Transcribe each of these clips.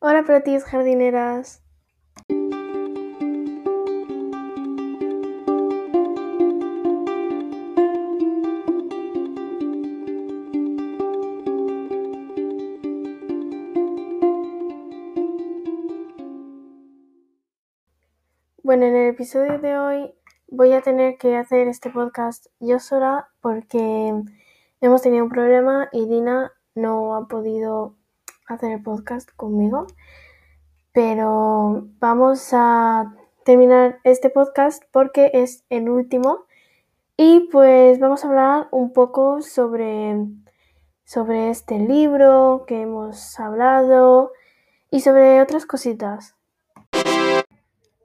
Hola protis jardineras. Bueno, en el episodio de hoy voy a tener que hacer este podcast yo sola porque hemos tenido un problema y Dina no ha podido hacer el podcast conmigo. Pero vamos a terminar este podcast porque es el último. Y pues vamos a hablar un poco sobre, sobre este libro que hemos hablado y sobre otras cositas.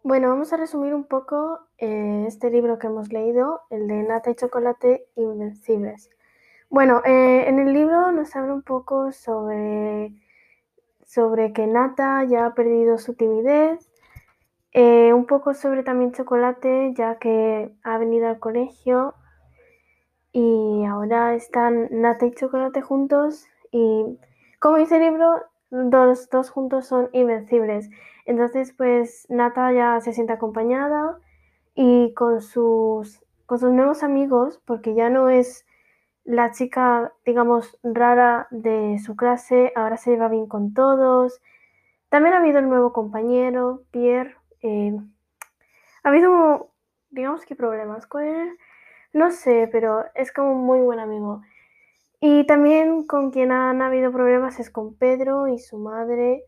Bueno, vamos a resumir un poco eh, este libro que hemos leído, el de Nata y Chocolate Invencibles. Bueno, eh, en el libro nos habla un poco sobre, sobre que Nata ya ha perdido su timidez, eh, un poco sobre también Chocolate, ya que ha venido al colegio y ahora están Nata y Chocolate juntos y como dice el libro, los dos juntos son invencibles. Entonces, pues Nata ya se siente acompañada y con sus, con sus nuevos amigos, porque ya no es la chica, digamos, rara de su clase, ahora se lleva bien con todos. También ha habido el nuevo compañero, Pierre. Eh, ha habido, digamos que problemas con él. No sé, pero es como un muy buen amigo. Y también con quien han habido problemas es con Pedro y su madre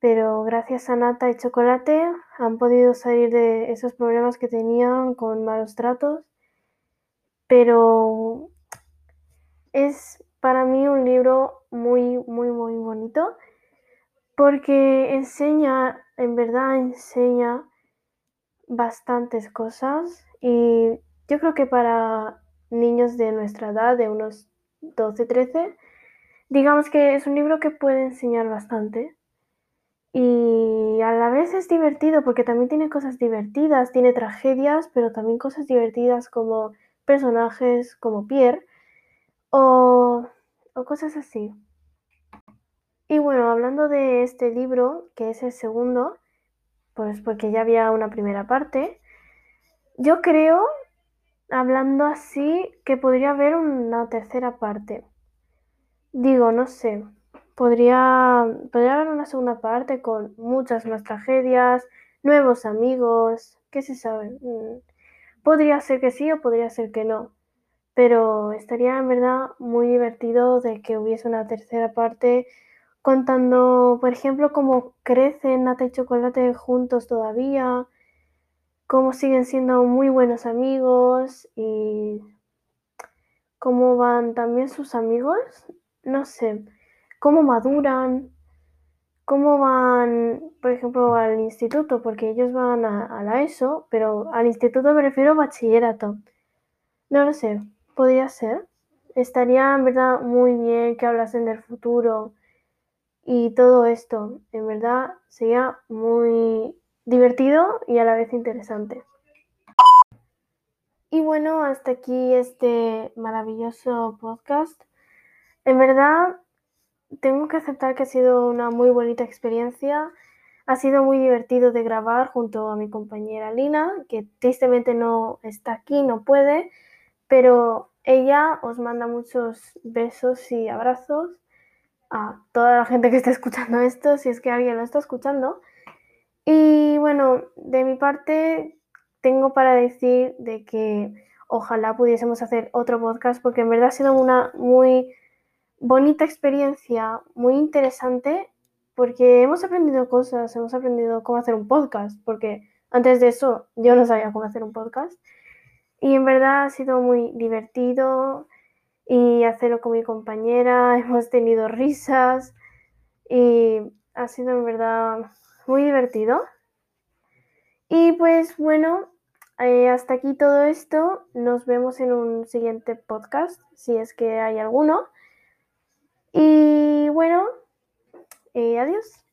pero gracias a Nata y Chocolate han podido salir de esos problemas que tenían con malos tratos. Pero es para mí un libro muy, muy, muy bonito porque enseña, en verdad enseña bastantes cosas y yo creo que para niños de nuestra edad, de unos 12, 13, digamos que es un libro que puede enseñar bastante. Y a la vez es divertido porque también tiene cosas divertidas, tiene tragedias, pero también cosas divertidas como personajes como Pierre o, cosas así. Y bueno, hablando de este libro, que es el segundo, pues porque ya había una primera parte, yo creo, hablando así, que podría haber una tercera parte. Digo, no sé, podría, podría haber una segunda parte con muchas más tragedias, nuevos amigos, qué se sabe. Mm, podría ser que sí o podría ser que no, pero estaría en verdad muy divertido de que hubiese una tercera parte contando, por ejemplo, cómo crecen Nata y Chocolate juntos todavía, cómo siguen siendo muy buenos amigos y cómo van también sus amigos, no sé cómo maduran, cómo van, por ejemplo, al instituto, porque ellos van a, la ESO, pero al instituto me refiero a bachillerato. No lo sé, podría ser. Estaría en verdad muy bien que hablasen del futuro y todo esto. En verdad sería muy divertido y a la vez interesante. Y bueno, hasta aquí este maravilloso podcast. En verdad tengo que aceptar que ha sido una muy bonita experiencia. Ha sido muy divertido de grabar junto a mi compañera Lina, que tristemente no está aquí, no puede, pero ella os manda muchos besos y abrazos a toda la gente que está escuchando esto, si es que alguien lo está escuchando. Y bueno, de mi parte tengo para decir de que ojalá pudiésemos hacer otro podcast porque en verdad ha sido una muy bonita experiencia, muy interesante, porque hemos aprendido cosas, hemos aprendido cómo hacer un podcast, porque antes de eso yo no sabía cómo hacer un podcast. Y en verdad ha sido muy divertido y hacerlo con mi compañera, hemos tenido risas y ha sido en verdad muy divertido. Y pues bueno, eh, hasta aquí todo esto. Nos vemos en un siguiente podcast, si es que hay alguno. Y bueno, eh, adiós.